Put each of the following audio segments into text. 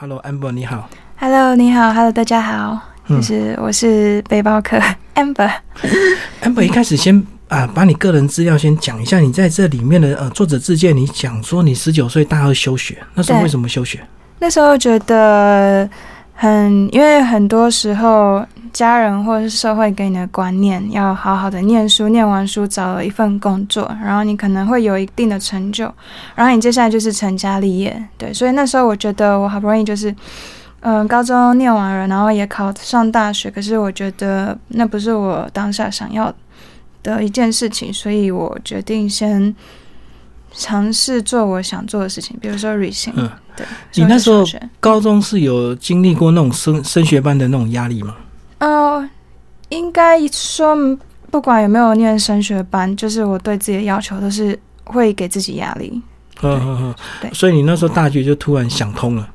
Hello，Amber，你好。Hello，你好，Hello，大家好，就是我是背包客 Amber。Amber，一开始先啊，把你个人资料先讲一下。你在这里面的呃作者自荐，你讲说你十九岁大二休学，那时候为什么休学？那时候觉得很，因为很多时候家人或者是社会给你的观念，要好好的念书，念完书找了一份工作，然后你可能会有一定的成就，然后你接下来就是成家立业。对，所以那时候我觉得我好不容易就是。嗯，高中念完了，然后也考上大学，可是我觉得那不是我当下想要的一件事情，所以我决定先尝试做我想做的事情，比如说旅行。嗯，对。你那时候高中是有经历过那种升升学班的那种压力吗？呃，应该说，不管有没有念升学班，就是我对自己的要求都是会给自己压力。嗯嗯嗯。对所以你那时候大学就突然想通了。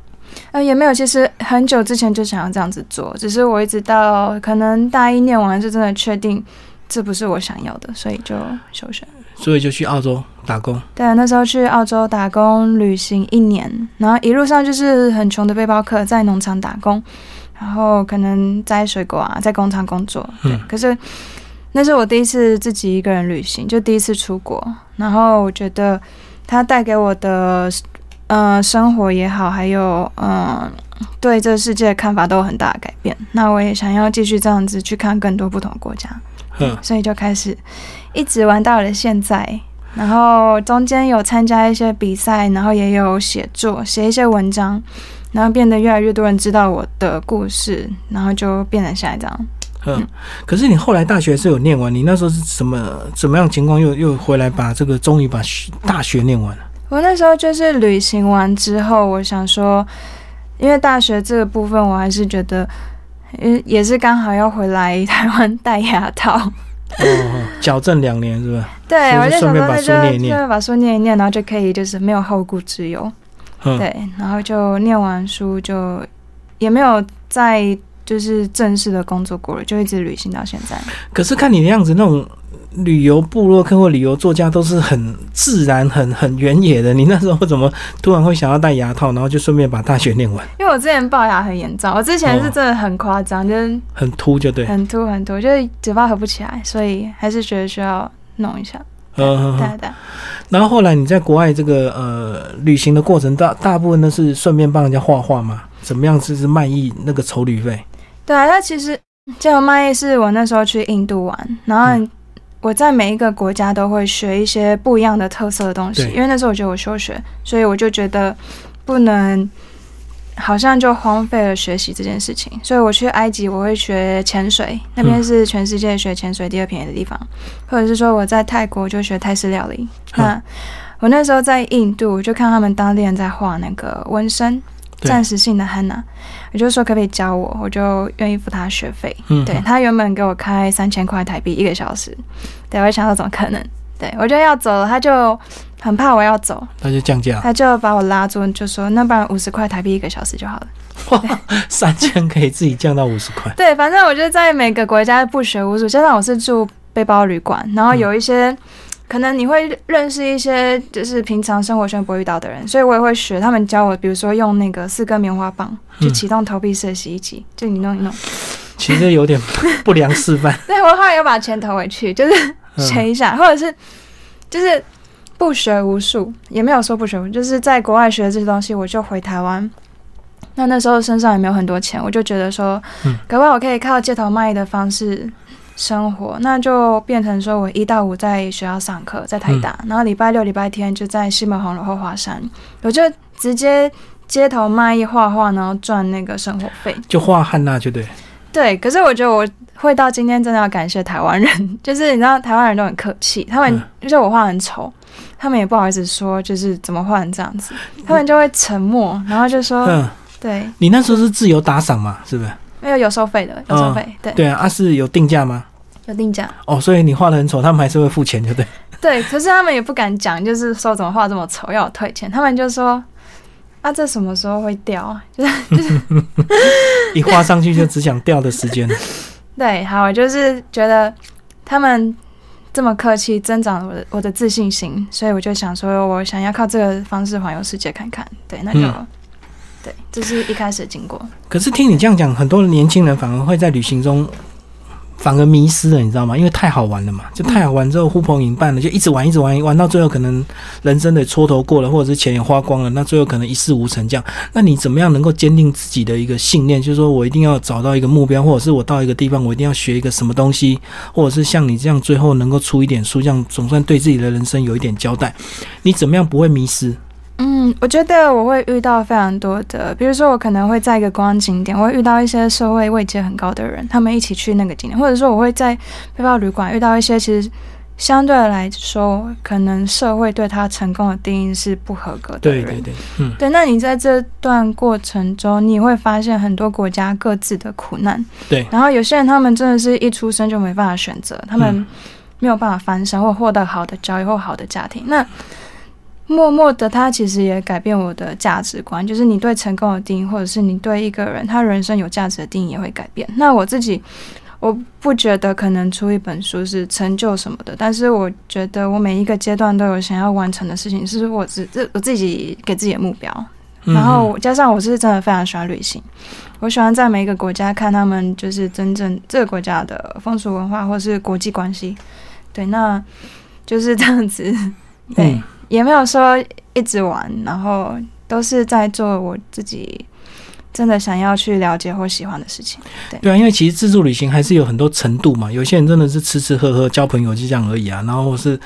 呃，也没有，其实很久之前就想要这样子做，只是我一直到可能大一念完就真的确定这不是我想要的，所以就休学。所以就去澳洲打工。对，那时候去澳洲打工旅行一年，然后一路上就是很穷的背包客，在农场打工，然后可能摘水果啊，在工厂工作。对，嗯可是那是我第一次自己一个人旅行，就第一次出国，然后我觉得它带给我的呃生活也好，还有嗯、呃、对这世界的看法都有很大的改变。那我也想要继续这样子去看更多不同的国家。嗯，所以就开始一直玩到了现在。然后中间有参加一些比赛，然后也有写作，写一些文章，然后变得越来越多人知道我的故事，然后就变成现在这样。嗯，可是你后来大学是有念完，你那时候是什么怎么样情况又又回来把这个终于把学大学念完了？我那时候就是旅行完之后，我想说，因为大学这个部分，我还是觉得，也，也是刚好要回来台湾戴牙套。哦哦，矫正两年是吧？对，我就想说，那就书念一念就把书念一念，然后就可以就是没有后顾之忧。嗯，对，然后就念完书就也没有再就是正式的工作过了，就一直旅行到现在。可是看你的样子，那种旅游部落客或旅游作家都是很自然、很很原野的。你那时候怎么突然会想要戴牙套，然后就顺便把大学念完？因为我之前龅牙很严重，我之前是真的很夸张，就是很凸就对。很凸很凸，就是嘴巴合不起来，所以还是觉得需要弄一下。嗯，对对。然后后来你在国外这个呃旅行的过程，大大部分都是顺便帮人家画画嘛？怎么样？就是卖艺那个筹旅费？对啊，那其实街头卖艺是我那时候去印度玩，然后嗯我在每一个国家都会学一些不一样的特色的东西，因为那时候我觉得我休学，所以我就觉得不能好像就荒废了学习这件事情，所以我去埃及我会学潜水，那边是全世界学潜水第二便宜的地方，或者是说我在泰国就学泰式料理，那我那时候在印度我就看他们当地人在画那个纹身。对暂时性的汉娜，我就说可不可以教我，我就愿意付他学费。嗯，对他原本给我开三千块台币一个小时，对我想到怎么可能？对我就要走了，他就很怕我要走，他就降价，他就把我拉住，就说那不然五十块台币一个小时就好了。哇，三千可以自己降到五十块。对，反正我就在每个国家不学无术，加上我是住背包旅馆，然后有一些。可能你会认识一些就是平常生活圈不会遇到的人，所以我也会学他们教我，比如说用那个四根棉花棒去启动投币式的洗衣机，就你弄一弄。其实有点不良示范。对我后来又把钱投回去，就是学一下，或者是就是不学无术，也没有说不学无术，就是在国外学的这些东西，我就回台湾。那那时候身上也没有很多钱，我就觉得说，嗯搞不好我可以靠街头卖艺的方式生活，那就变成说我一到五在学校上课，在台大，然后礼拜六、礼拜天就在西门红楼后华山，我就直接街头卖艺画画，然后赚那个生活费。就画汉娜就对。对，可是我觉得我会到今天真的要感谢台湾人，就是你知道台湾人都很客气，他们嗯就是我画很丑，他们也不好意思说就是怎么画成这样子，他们就会沉默，然后就说、嗯，对，你那时候是自由打赏嘛，是不是？没有有收费的，有收费，对，对啊，啊是有定价吗？有定价，哦，所以你画的很丑，他们还是会付钱，就对。对，可是他们也不敢讲，就是说怎么画这么丑要我退钱，他们就说。啊，这什么时候会掉啊？就 是一画上去就只想掉的时间。对，好，我就是觉得他们这么客气，增长了我的我的自信心，所以我就想说，我想要靠这个方式环游世界看看。对，那就嗯对，这是一开始的经过。可是听你这样讲，很多年轻人反而会在旅行中反而迷失了，你知道吗？因为太好玩了嘛，就太好玩之后呼朋引伴了，就一直玩一直玩，玩到最后可能人生的蹉跎过了，或者是钱也花光了，那最后可能一事无成这样。那你怎么样能够坚定自己的一个信念？就是说我一定要找到一个目标，或者是我到一个地方，我一定要学一个什么东西，或者是像你这样最后能够出一点书，这样总算对自己的人生有一点交代。你怎么样不会迷失？嗯，我觉得我会遇到非常多的，比如说我可能会在一个观光景点，我会遇到一些社会位阶很高的人，他们一起去那个景点，或者说我会在背包旅馆遇到一些其实相对来说可能社会对他成功的定义是不合格的人。对对对，嗯，对，那你在这段过程中，你会发现很多国家各自的苦难。对，然后有些人他们真的是一出生就没办法选择，他们没有办法翻身或获得好的教育或好的家庭。那默默的，他其实也改变我的价值观，就是你对成功的定义，或者是你对一个人他人生有价值的定义也会改变。那我自己，我不觉得可能出一本书是成就什么的，但是我觉得我每一个阶段都有想要完成的事情，是我自这我自己给自己的目标。然后加上我是真的非常喜欢旅行，我喜欢在每一个国家看他们就是真正这个国家的风俗文化或是国际关系。对，那就是这样子。对。也没有说一直玩，然后都是在做我自己真的想要去了解或喜欢的事情。对对啊，因为其实自助旅行还是有很多程度嘛。有些人真的是吃吃喝喝交朋友就这样而已啊，然后是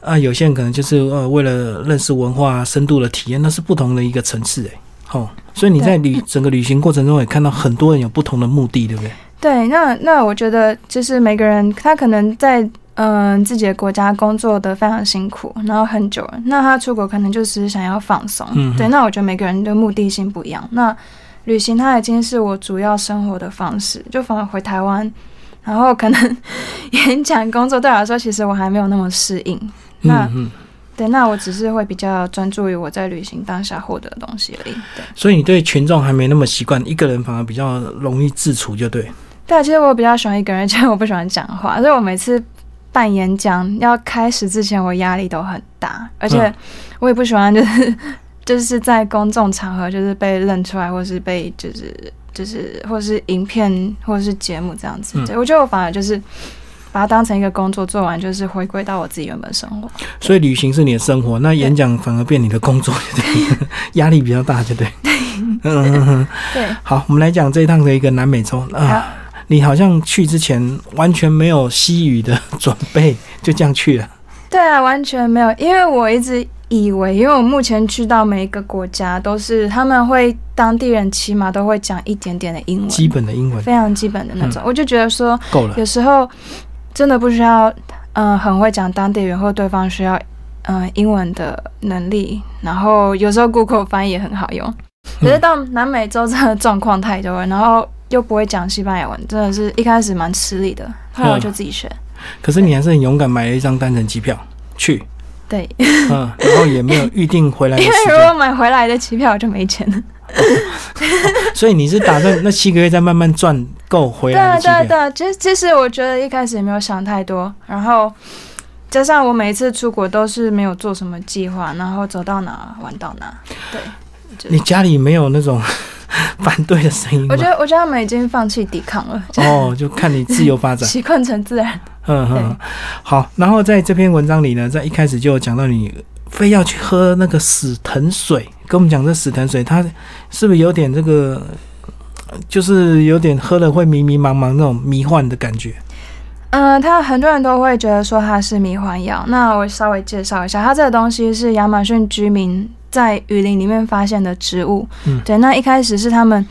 啊，有些人可能就是呃为了认识文化深度的体验，那是不同的一个层次哎。哦，所以你在旅整个旅行过程中也看到很多人有不同的目的，对不对？对，那那我觉得就是每个人他可能在。嗯，自己的国家工作的非常辛苦，然后很久了。那他出国可能就是想要放松，对。那我觉得每个人的目的性不一样。那旅行它已经是我主要生活的方式，就反而回台湾，然后可能 演讲工作对我来说，其实我还没有那么适应。那对，那我只是会比较专注于我在旅行当下获得的东西而已。对。所以你对群众还没那么习惯，一个人反而比较容易自处，就对。对，其实我比较喜欢一个人，因为我不喜欢讲话，所以我每次。办演讲要开始之前，我压力都很大，而且我也不喜欢，就是就是在公众场合就是被认出来，或是被就是就是或是影片或者是节目这样子。对我觉得我反而就是把它当成一个工作做完，就是回归到我自己原本生活。所以旅行是你的生活，那演讲反而变你的工作，压力比较大，对不对？嗯，对。好，我们来讲这一趟的一个南美洲啊。你好像去之前完全没有西语的准备，就这样去了。对啊，完全没有，因为我一直以为，因为我目前去到每一个国家，都是他们会当地人起码都会讲一点点的英文，基本的英文，非常基本的那种。我就觉得说够了，有时候真的不需要，嗯，很会讲当地人或对方需要，嗯，英文的能力。然后有时候 Google 翻译也很好用，可是到南美洲这个状况太多了，然后。又不会讲西班牙文，真的是一开始蛮吃力的，后来我就自己学。可是你还是很勇敢，买了一张单程机票去。对，嗯，然后也没有预定回来。因为如果买回来的机票，我就没钱了。所以你是打算那七个月再慢慢赚够回来？对对对，其实其实我觉得一开始也没有想太多，然后加上我每一次出国都是没有做什么计划，然后走到哪玩到哪。对，你家里没有那种？反对的声音，我觉得，我觉得他们已经放弃抵抗了。哦，就看你自由发展，习惯成自然。嗯嗯，好。然后在这篇文章里呢，在一开始就有讲到你非要去喝那个死藤水，跟我们讲这死藤水，它是不是有点这个，就是有点喝了会迷迷茫茫那种迷幻的感觉？嗯，他很多人都会觉得说它是迷幻药。那我稍微介绍一下，它这个东西是亚马逊居民。在雨林里面发现的植物，嗯，对，那一开始是他们，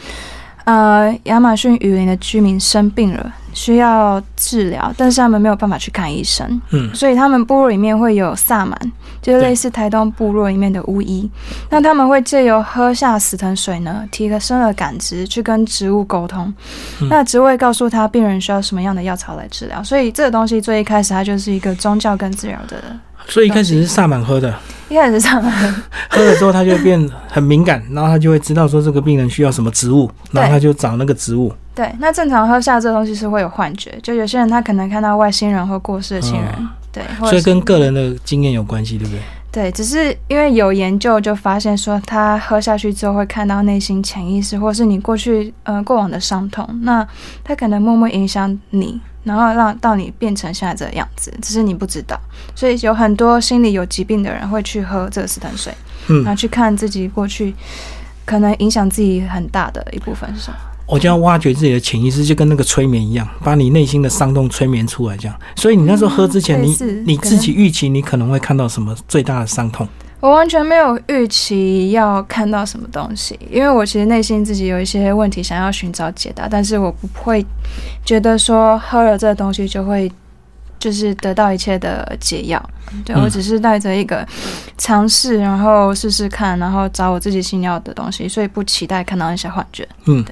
呃，亚马逊雨林的居民生病了，需要治疗，但是他们没有办法去看医生，嗯，所以他们部落里面会有萨满，就是类似台东部落里面的巫医，那他们会借由喝下死藤水呢，提升了感知，去跟植物沟通，那植物会告诉他病人需要什么样的药草来治疗，所以这个东西最一开始它就是一个宗教跟治疗的。所以一开始是萨满喝的，一开始是萨满喝了之后，他就变很敏感，然后他就会知道说这个病人需要什么植物，然后他就找那个植物。对，那正常喝下这东西是会有幻觉，就有些人他可能看到外星人或过世的亲人，对，所以跟个人的经验有关系，对不对？对，只是因为有研究就发现说，他喝下去之后会看到内心潜意识，或是你过去呃过往的伤痛，那他可能默默影响你，然后让到你变成现在这个样子，只是你不知道。所以有很多心理有疾病的人会去喝这个死藤水，嗯然后去看自己过去可能影响自己很大的一部分是什么。我就要挖掘自己的潜意识，就跟那个催眠一样，把你内心的伤痛催眠出来，这样。所以你那时候喝之前，你你自己预期你可能会看到什么最大的伤痛？我完全没有预期要看到什么东西，因为我其实内心自己有一些问题想要寻找解答，但是我不会觉得说喝了这个东西就会就是得到一切的解药。对、嗯我只是带着一个尝试，然后试试看，然后找我自己心要的东西，所以不期待看到那些幻觉。嗯，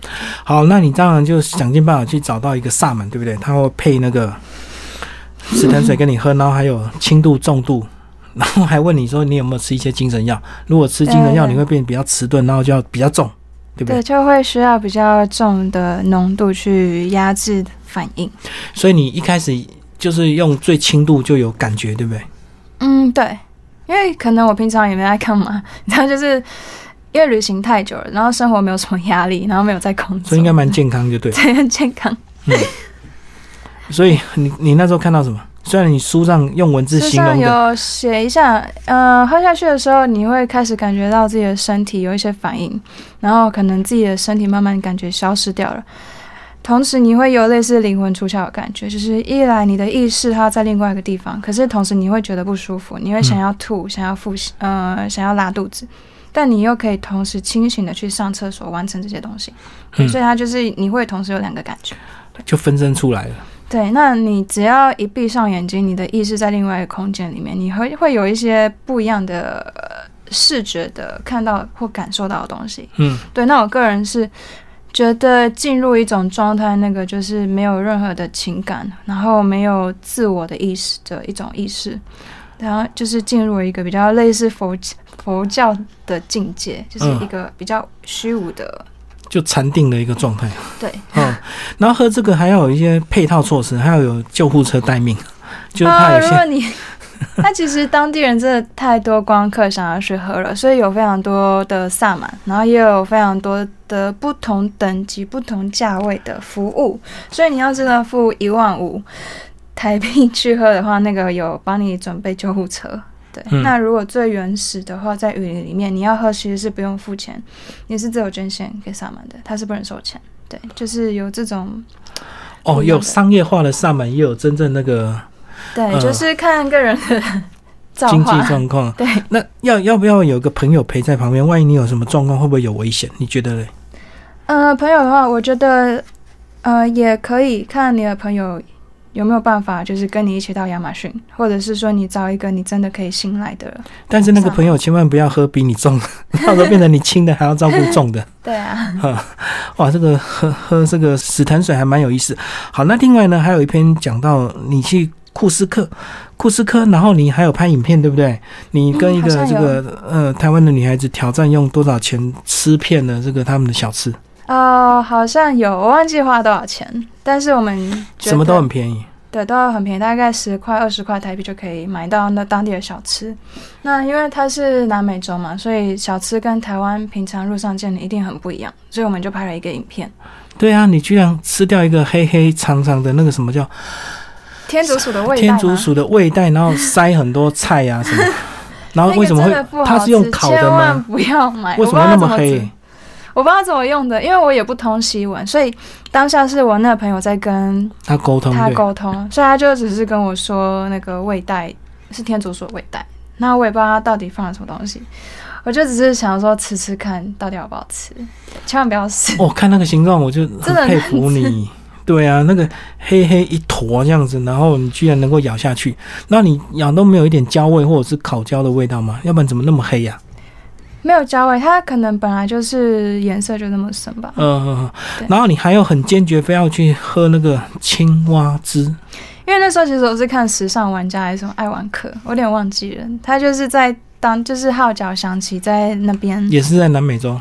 好，那你当然就想尽办法去找到一个萨满，对不对？他会配那个死藤水跟你喝，然后还有轻度、重度，然后还问你说你有没有吃一些精神药？如果吃精神药，你会变比较迟钝，然后就要比较重，对不对？对，就会需要比较重的浓度去压制反应。所以你一开始就是用最轻度就有感觉，对不对？嗯，对，因为可能我平常也没在干嘛，然后就是因为旅行太久了，然后生活没有什么压力，然后没有在工作，所以应该蛮健康，就对。对很健康。嗯所以你你那时候看到什么？虽然你书上用文字书形容有写一下，呃，喝下去的时候，你会开始感觉到自己的身体有一些反应，然后可能自己的身体慢慢感觉消失掉了。同时，你会有类似灵魂出窍的感觉，就是一来你的意识它在另外一个地方，可是同时你会觉得不舒服，你会想要吐，想要腹泻，呃，想要拉肚子，但你又可以同时清醒的去上厕所，完成这些东西，嗯所以它就是你会同时有两个感觉。就分身出来了。对，那你只要一闭上眼睛，你的意识在另外一个空间里面，你会会有一些不一样的、呃、视觉的看到或感受到的东西。嗯，对，那我个人是觉得进入一种状态，那个就是没有任何的情感，然后没有自我的意识的一种意识，然后就是进入了一个比较类似佛佛教的境界，就是嗯一个比较虚无的。就禅定的一个状态。对，嗯，然后喝这个还要有一些配套措施，还要有救护车待命，就是怕啊，有些如果你，那其实当地人真的太多观光客想要去喝了，所以有非常多的萨满，然后也有非常多的不同等级、不同价位的服务，所以你要真的付一万五台币去喝的话，那个有帮你准备救护车。对，嗯那如果最原始的话，在雨林里面，你要喝其实是不用付钱，你是自由捐献给萨满的，他是不能收钱。对，就是有这种哦，有商业化的萨满，也有真正那个对，嗯就是看个人的经济。状况。对，那要要不要有个朋友陪在旁边？万一你有什么状况，会不会有危险？你觉得嘞？呃，朋友的话，我觉得呃也可以看你的朋友有没有办法，就是跟你一起到亚马逊，或者是说你找一个你真的可以信赖的人。但是那个朋友千万不要喝比你重的，到时候变成你轻的还要照顾重的。对啊，哇，这个喝喝这个死潭水还蛮有意思。好，那另外呢，还有一篇讲到你去库斯克，库斯科，然后你还有拍影片，对不对？你跟一个这个、呃台湾的女孩子挑战用多少钱吃遍了这个他们的小吃，哦，好像有，我忘记花多少钱，但是我们什么都很便宜。对，都很便宜，大概十块、二十块台币就可以买到那当地的小吃。那因为它是南美洲嘛，所以小吃跟台湾平常路上见的一定很不一样，所以我们就拍了一个影片。对啊，你居然吃掉一个黑黑长长的那个什么叫天竺鼠的味道天竺鼠的胃袋，然后塞很多菜呀、什么，然后为什么会它是用烤的千万吗？不要买，为什么那么黑煮？我不知道怎么用的，因为我也不通西文，所以当下是我那个朋友在跟他沟通他，沟通，所以他就只是跟我说那个胃袋是天竺鼠的味袋，那我也不知道他到底放了什么东西，我就只是想说吃吃看到底好不好吃，千万不要试。我、看那个形状，我就很佩服你。对啊，那个黑黑一坨这样子，然后你居然能够咬下去，那你咬都没有一点焦味或者是烤焦的味道吗？要不然怎么那么黑呀、没有焦味，它可能本来就是颜色就那么深吧。嗯、嗯嗯然后你还有很坚决非要去喝那个青蛙汁，因为那时候其实我是看时尚玩家还是什么爱玩客，我有点忘记了。他就是在当就是号角响起在那边也是在南美洲。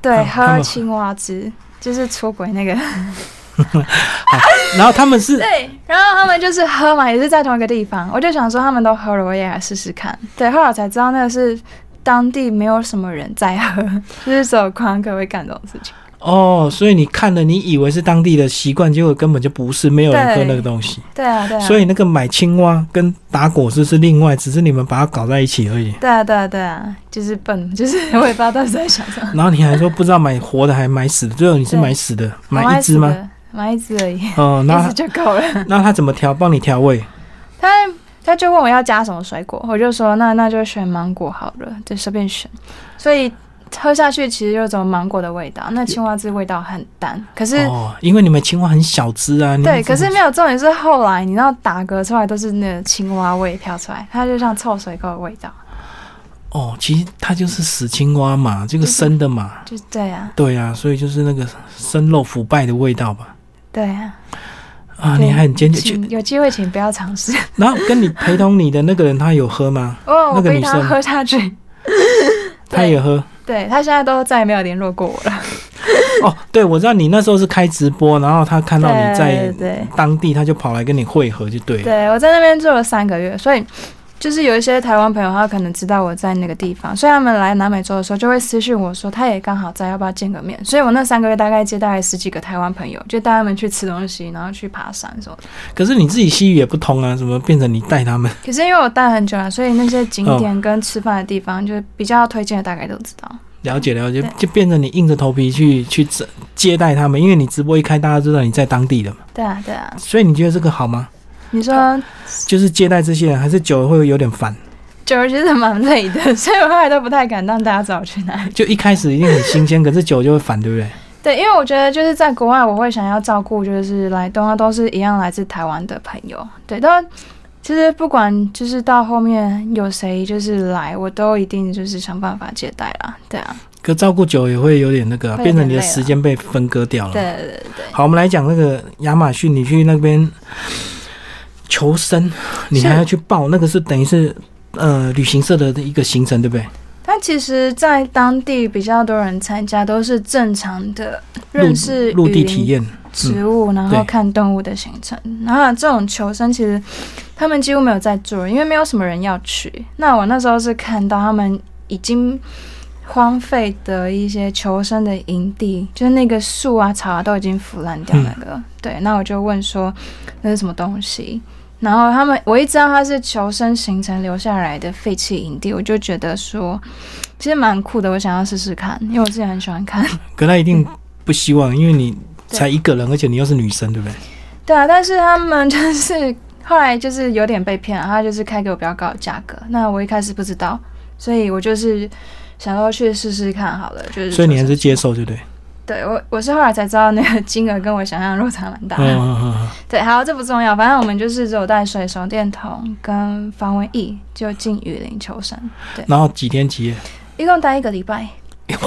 对喝青蛙汁，就是出轨那个。好，然后他们是 对，然后他们就是喝嘛，也是在同一个地方，我就想说他们都喝了，我也来试试看。对，后来我才知道那个是当地没有什么人在喝，就是只有观光客会干这种事情。哦，所以你看了，你以为是当地的习惯，结果根本就不是，没有人喝那个东西。对啊，对啊。所以那个买青蛙跟打果汁是另外，只是你们把它搞在一起而已。对啊，对啊，对啊，就是笨，就是我也不知道当时在想什么。然后你还说不知道买活的还买死的，最后你是买死的，买一只吗？买一只而已，哦，那 就够了。那他怎么调？帮你调味？他他就问我要加什么水果，我就说那那就选芒果好了，就随便选。所以喝下去其实有种芒果的味道，那青蛙汁味道很淡，可是。哦，因为你们青蛙很小只啊。对，可是没有重点是后来你知道打嗝出来都是那个青蛙味飘出来，它就像臭水沟的味道，哦，其实它就是死青蛙嘛，这个生的嘛。就是对啊，对啊，所以就是那个生肉腐败的味道吧。对啊。啊，你还很坚决。有机会请不要尝试。然后跟你陪同你的那个人，他有喝吗？哦，那个女生喝下去，他也喝。对他现在都再也没有联络过我了。哦，对，我知道你那时候是开直播，然后他看到你在当地，他就跑来跟你会合，就对了。对，我在那边住了三个月，所以就是有一些台湾朋友，他可能知道我在那个地方，所以他们来南美洲的时候就会私信我说，他也刚好在，要不要见个面？所以我那三个月大概接待了十几个台湾朋友，就带他们去吃东西，然后去爬山什么的。可是你自己西语也不通啊，怎么变成你带他们？可是因为我待很久了，所以那些景哦点跟吃饭的地方，就是比较推荐的，大概都知道。了解了解就变成你硬着头皮去去接接待他们，因为你直播一开，大家知道你在当地的嘛。对啊，对啊。所以你觉得这个好吗？你说就是接待这些人，还是久了会有点烦？久了其实蛮累的，所以我后来都不太敢让大家知道我去哪里。就一开始一定很新鲜，可是久了就会烦，对不对？对，因为我觉得就是在国外，我会想要照顾，就是来东亚都是一样来自台湾的朋友。对，但其实不管就是到后面有谁就是来，我都一定就是想办法接待啦。对啊，可照顾久也会有点那个啊，变成你的时间被分割掉了。对对对对。好，我们来讲那个亚马逊，你去那边求生，你还要去报，那个是等于是呃旅行社的一个行程，对不对？它其实，在当地比较多人参加，都是正常的认识陆地体验，植物，然后看动物的行程。然后这种求生，其实他们几乎没有在做，因为没有什么人要去。那我那时候是看到他们已经荒废的一些求生的营地，就是那个树啊、草啊都已经腐烂掉那个。对，那我就问说那是什么东西？然后他们，我一知道它是求生行程留下来的废弃营地，我就觉得说，其实蛮酷的，我想要试试看，因为我自己很喜欢看。可他一定不希望，因为你才一个人，而且你又是女生，对不对？对啊，但是他们就是后来就是有点被骗了，他就是开给我比较高的价格，那我一开始不知道，所以我就是想要去试试看好了，就是所以你还是接受，对不对？对我我是后来才知道那个金额跟我想象的落差蛮大嗯的。嗯嗯嗯。对，好，这不重要，反正我们就是只有带水、手电筒跟防蚊液就进雨林求生，然后几天几夜？一共待一个礼拜。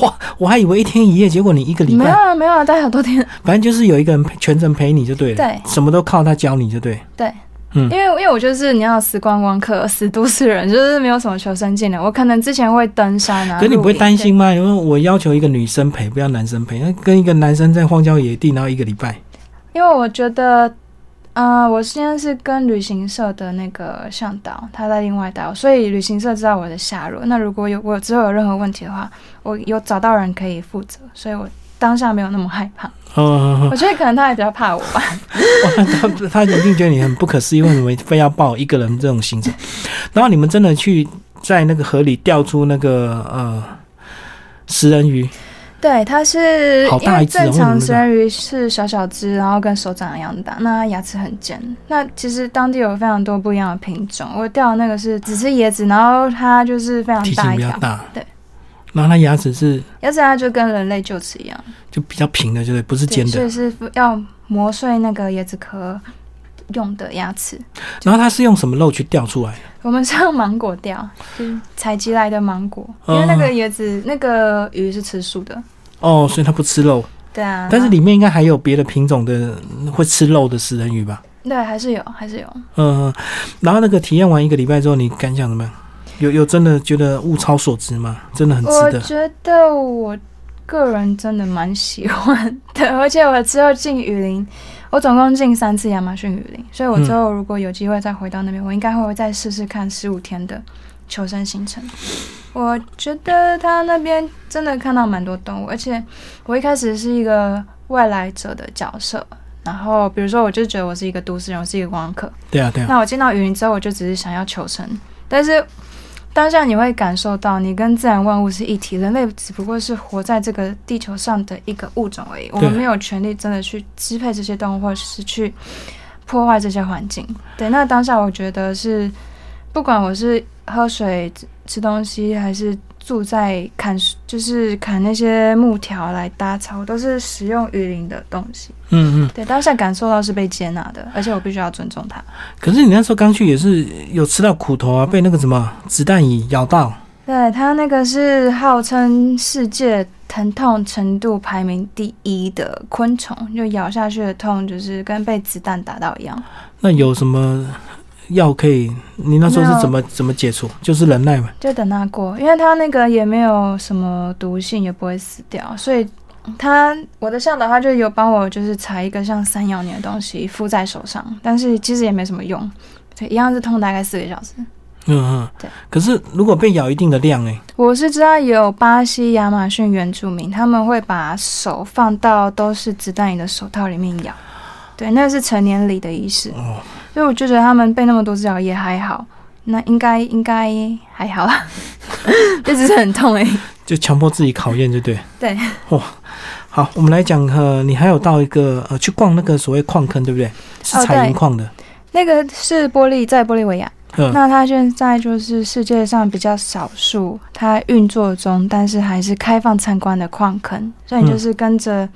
哇，我还以为一天一夜，结果你一个礼拜没有，啊没有啊，待好多天。反正就是有一个人全程陪你就对了，对什么都靠他教你就对。对，嗯因为因为我就是你要死观光客、死都市人，就是没有什么求生技能。我可能之前会登山啊，可是你不会担心吗？因为我要求一个女生陪，不要男生陪，那跟一个男生在荒郊野地，然后一个礼拜，因为我觉得，呃，我现在是跟旅行社的那个向导，他在另外带我，所以旅行社知道我的下落。那如果有我之后有任何问题的话，我有找到人可以负责，所以我当下没有那么害怕。嗯，我觉得可能他也比较怕我吧。他他一定觉得你很不可思议，为什么非要抱一个人这种行程？然后你们真的去在那个河里钓出那个呃食人鱼，对，它是好因为大一只哦正常食人鱼是小小只，然后跟手掌一样大，那它牙齿很尖。那其实当地有非常多不一样的品种，我钓的那个是只吃椰子，然后它就是非常大一条，对。然后它牙齿是牙齿它就跟人类臼齿一样，就比较平的，就是？不是，尖的。所以是要磨碎那个椰子壳用的牙齿。然后它是用什么肉去钓出来的？我们是用芒果钓，就是采集来的芒果，因哦为那个椰子那个鱼是吃素的，哦，所以它不吃肉，对啊。但是里面应该还有别的品种的会吃肉的食人鱼吧？对还是有还是有。嗯，然后那个体验完一个礼拜之后，你感想怎么样？有有真的觉得物超所值吗？真的很值得。我觉得我个人真的蛮喜欢的，而且我之后进雨林，我总共进三次亚马逊雨林，所以我之后如果有机会再回到那边，我应该会再试试看十五天的求生行程。我觉得他那边真的看到蛮多动物，而且我一开始是一个外来者的角色，然后比如说我就觉得我是一个都市人，我是一个观光客，对啊，对啊，那我进到雨林之后，我就只是想要求生，但是当下你会感受到，你跟自然万物是一体，人类只不过是活在这个地球上的一个物种而已，我们没有权利真的去支配这些动物，或者是去破坏这些环境。对，那当下我觉得是，不管我是喝水、吃东西，还是住在砍，就是砍那些木条来搭草，都是使用雨林的东西。嗯嗯。对，当下感受到是被接纳的，而且我必须要尊重他。可是你那时候刚去也是有吃到苦头啊，被那个什么子弹蚁咬到。对，他那个是号称世界疼痛程度排名第一的昆虫，就咬下去的痛就是跟被子弹打到一样。那有什么？药可以，你那时候是怎么怎么解除？就是忍耐嘛，就等它过，因为它那个也没有什么毒性，也不会死掉，所以他我的向导他就有帮我就是采一个像三咬年的东西敷在手上，但是其实也没什么用，对，一样是痛大概四个小时。嗯嗯，对。可是如果被咬一定的量哎，我是知道有巴西亚马逊原住民，他们会把手放到都是子弹蚁的手套里面咬，对，那是成年礼的仪式。哦。所以我就觉得他们背那么多只脚也还好，那应该应该还好啦，就只是很痛哎。就强迫自己考验，就对。对。哇，好，我们来讲呃，你还有到一个呃去逛那个所谓矿坑，对不对？是采银矿的。那个是玻利在玻利维亚，那它现在就是世界上比较少数它运作中，但是还是开放参观的矿坑，所以你就是跟着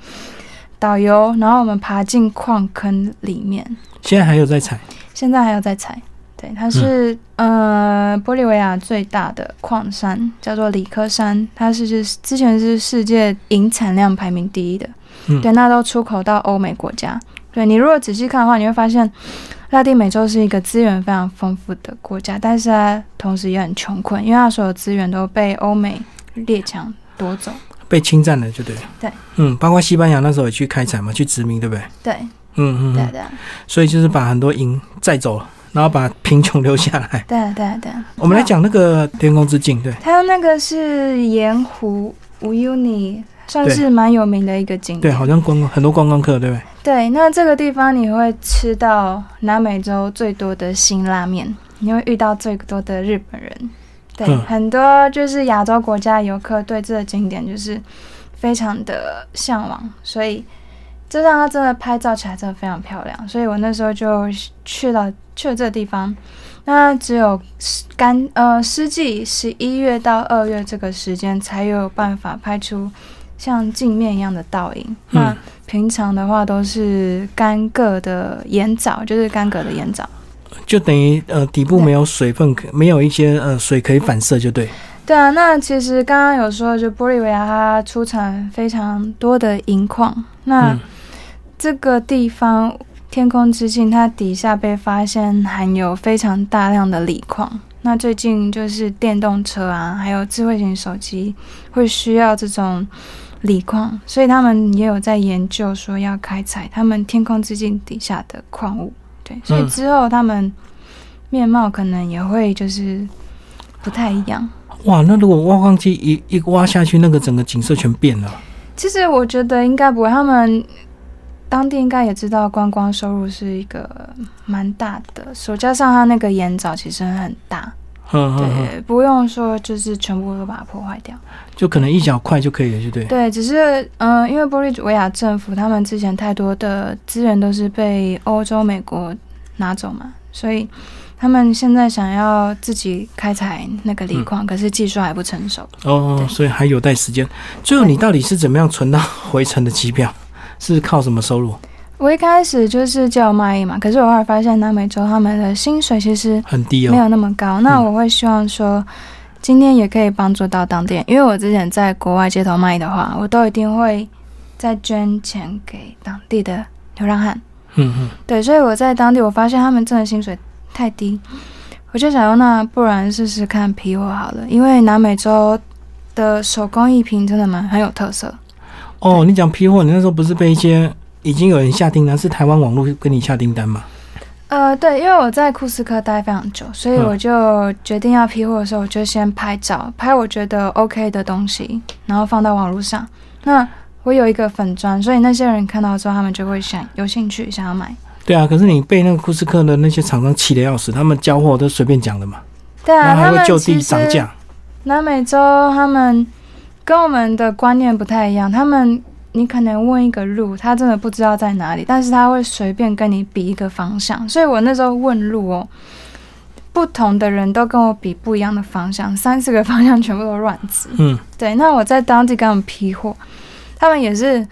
导游，然后我们爬进矿坑里面。现在还有在采，现在还有在采。对，它是呃玻利维亚最大的矿山，叫做里科山，它是是之前是世界银产量排名第一的。嗯，对，那都出口到欧美国家。对你如果仔细看的话，你会发现拉丁美洲是一个资源非常丰富的国家，但是它同时也很穷困，因为它所有资源都被欧美列强夺走，被侵占了，就对。对，嗯，包括西班牙那时候也去开采嘛，去殖民，对不对？对。嗯嗯，对对，所以就是把很多银载走了，然后把贫穷留下来。对对对，我们来讲那个天空之镜，对，它那个是盐湖乌尤尼，算是蛮有名的一个景点。对，好像观光很多观光客，对不对？对，那这个地方你会吃到南美洲最多的辛拉面，你会遇到最多的日本人，对，很多就是亚洲国家游客对这个景点就是非常的向往，所以。这让它真的拍照起来真的非常漂亮，所以我那时候就去了去了这个地方。那只有干呃湿季十一月到二月这个时间才有办法拍出像镜面一样的倒影。那平常的话都是干涸的盐藻，就是干涸的盐藻，就等于呃底部没有水分，没有一些呃水可以反射，就对。对啊，那其实刚刚有说，就玻利维亚它出产非常多的银矿，那。这个地方天空之镜，它底下被发现含有非常大量的锂矿。那最近就是电动车啊，还有智慧型手机会需要这种锂矿，所以他们也有在研究说要开采他们天空之镜底下的矿物。对，所以之后他们面貌可能也会就是不太一样。哇，那如果挖矿机一一挖下去，那个整个景色全变了。其实我觉得应该不会，他们。当地应该也知道观光收入是一个蛮大的，所加上它那个盐沼其实很大，对，不用说就是全部都把它破坏掉，就可能一小块就可以了，就对。对，只是嗯，因为玻利维亚政府他们之前太多的资源都是被欧洲、美国拿走嘛，所以他们现在想要自己开采那个锂矿，可是技术还不成熟哦，所以还有待时间。最后，你到底是怎么样存到回程的机票？是靠什么收入？我一开始就是叫卖艺嘛，可是我后来发现南美洲他们的薪水其实很低哦，没有那么高。那我会希望说，今天也可以帮助到当地人，因为我之前在国外街头卖艺的话，我都一定会再捐钱给当地的流浪汉。嗯嗯，对，所以我在当地我发现他们挣的薪水太低，我就想说，那不然试试看皮货好了，因为南美洲。的手工艺品真的蛮很有特色。哦，你讲批货，你那时候不是被一些已经有人下订单，是台湾网络跟你下订单吗？呃，对，因为我在库斯科待非常久，所以嗯我就决定要批货的时候，我就先拍照，拍我觉得 OK 的东西，然后放到网络上。那我有一个粉砖，所以那些人看到之后，他们就会想有兴趣想要买。对啊，可是你被那个库斯克的那些厂商气得要死，他们交货都随便讲的嘛，对啊，然后还会就地涨价。南美洲他们跟我们的观念不太一样，他们你可能问一个路，他真的不知道在哪里，但是他会随便跟你比一个方向。所以我那时候问路哦，不同的人都跟我比不一样的方向，三四个方向全部都乱指。嗯，对，那我在当地跟他们批货，他们也是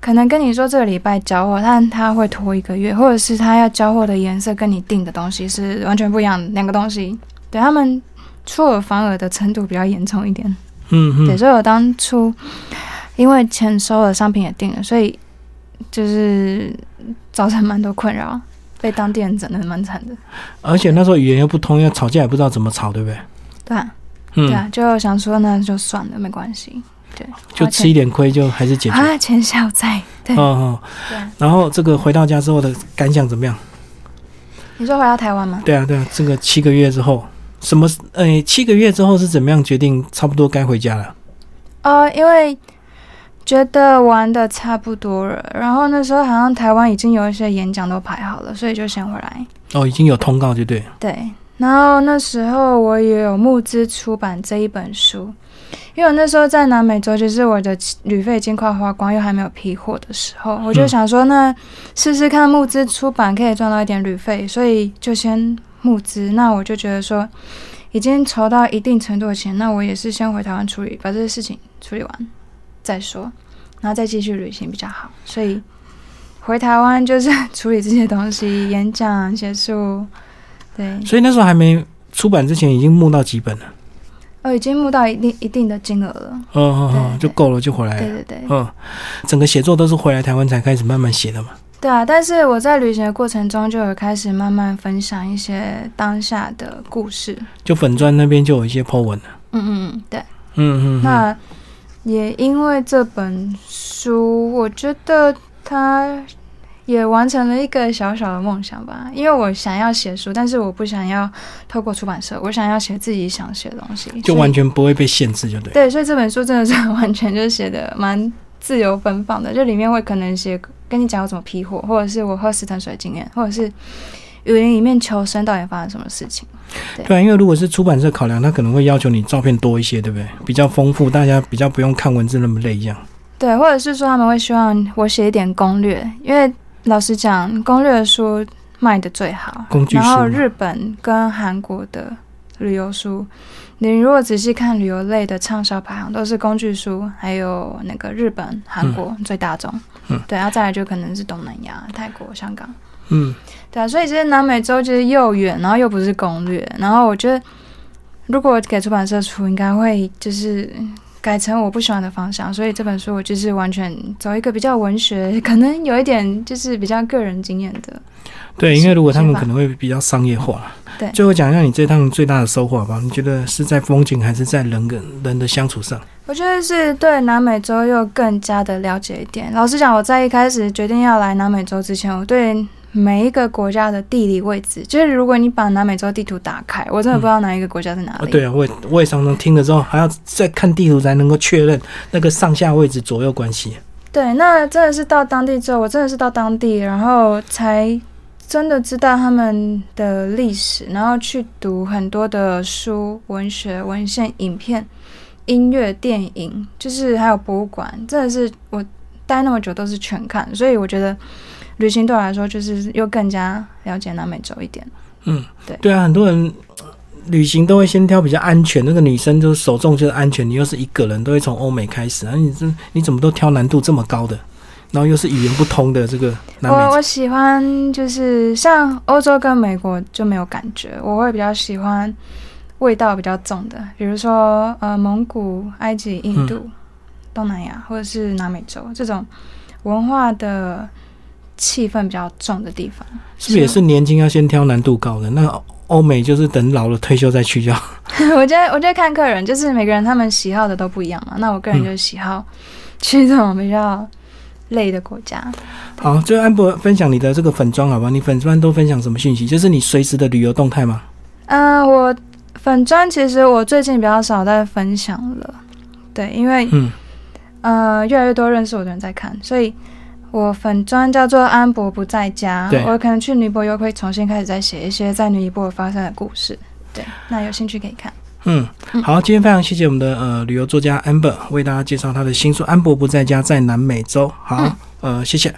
可能跟你说这个礼拜交货，但他会拖一个月，或者是他要交货的颜色跟你订的东西是完全不一样的两个东西。对他们出尔反尔的程度比较严重一点。对，嗯对，所以我当初因为钱收了，商品也定了，所以就是造成蛮多困扰，被当地人整的蛮惨的。而且那时候语言又不通，要吵架也不知道怎么吵，对不对？对啊，嗯，对啊，就想说那就算了，没关系。对，就吃一点亏，就还是解决。啊，钱小在。对，哦哦，对啊。然后这个回到家之后的感想怎么样？你说回到台湾吗？对啊，对啊，这个七个月之后，什么？呃，七个月之后是怎么样决定差不多该回家了？呃，因为觉得玩的差不多了，然后那时候好像台湾已经有一些演讲都排好了，所以就先回来。哦，已经有通告，就对了。对，然后那时候我也有募资出版这一本书，因为我那时候在南美洲，就是我的旅费已经快花光，又还没有批货的时候，我就嗯想说，那试试看募资出版可以赚到一点旅费，所以就先募资。那我就觉得说，已经筹到一定程度的钱，那我也是先回台湾处理，把这些事情处理完再说，然后再继续旅行比较好。所以回台湾就是 处理这些东西，演讲、写书，对。所以那时候还没出版之前，已经募到几本了。哦，已经募到一定一定的金额了。嗯嗯嗯，就够了，就回来了。对对对，嗯，整个写作都是回来台湾才开始慢慢写的嘛。对啊！但是我在旅行的过程中，就有开始慢慢分享一些当下的故事。就粉砖那边就有一些 po 文了。嗯嗯嗯，对。嗯嗯，嗯那也因为这本书，我觉得它也完成了一个小小的梦想吧。因为我想要写书，但是我不想要透过出版社，我想要写自己想写的东西，就完全不会被限制，就对。对，所以这本书真的是完全就写的蛮自由奔放的，就里面会可能写跟你讲我怎么批货，或者是我喝石藤水的经验，或者是雨林里面求生到底发生什么事情。对啊，因为如果是出版社考量，他可能会要求你照片多一些，对不对？比较丰富，大家比较不用看文字那么累，一样。对，或者是说他们会希望我写一点攻略，因为老实讲，攻略的书卖的最好。工具书然后日本跟韩国的旅游书，你如果仔细看旅游类的畅销排行，都是工具书，还有那个日本、韩国最大众。嗯对，然后再来就可能是东南亚、泰国、香港。嗯，对啊，所以其实南美洲就是又远，然后又不是攻略，然后我觉得如果给出版社出，应该会就是改成我不喜欢的方向，所以这本书我就是完全走一个比较文学，可能有一点就是比较个人经验的。对，因为如果他们可能会比较商业化。对最后讲一下你这趟最大的收获吧。你觉得是在风景，还是在人跟人的相处上？我觉得是对南美洲又更加的了解一点。老实讲，我在一开始决定要来南美洲之前，我对每一个国家的地理位置，就是如果你把南美洲地图打开，我真的不知道哪一个国家在哪啊，里。对啊，我也我也常常听了之后，还要再看地图才能够确认那个上下位置、左右关系。对，那真的是到当地之后，我真的是到当地，然后才真的知道他们的历史，然后去读很多的书、文学、文献、影片、音乐、电影，就是还有博物馆，真的是我待那么久都是全看，所以我觉得旅行对我来说就是又更加了解南美洲一点。嗯，对。对啊，很多人呃旅行都会先挑比较安全，那个女生就是首重就是安全，你又是一个人，都会从欧美开始啊，你这你怎么都挑难度这么高的，然后又是语言不通的这个南美，我我喜欢就是像欧洲跟美国就没有感觉，我会比较喜欢味道比较重的，比如说呃蒙古、埃及、印度、东南亚或者是南美洲这种文化的气氛比较重的地方。是不是也是年轻要先挑难度高的？那欧美就是等老了退休再去就好。我觉得，我觉得看客人，就是每个人他们喜好的都不一样嘛。那我个人就是喜好去这种比较累的国家。好，最后安博分享你的这个粉妆好吧？你粉妆都分享什么讯息？就是你随时的旅游动态吗？嗯、我粉砖其实我最近比较少在分享了，对，因为嗯，呃越来越多认识我的人在看，所以我粉砖叫做安博不在家，我可能去尼泊尔会重新开始再写一些在尼泊尔发生的故事，对，那有兴趣可以看。嗯，好，今天非常谢谢我们的呃旅游作家 Amber 为大家介绍他的新书《安博不在家在南美洲》。好，呃，谢谢。